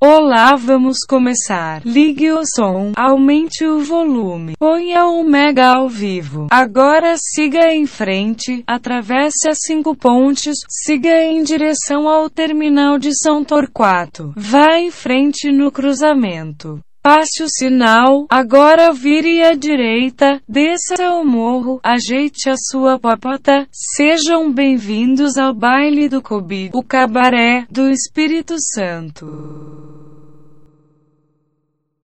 Olá, vamos começar. Ligue o som, aumente o volume, ponha o mega ao vivo. Agora siga em frente, atravesse as cinco pontes, siga em direção ao terminal de São Torquato. Vá em frente no cruzamento. Passe o sinal, agora vire à direita, desça o morro, ajeite a sua popota. Sejam bem-vindos ao baile do Kobi, o cabaré do Espírito Santo.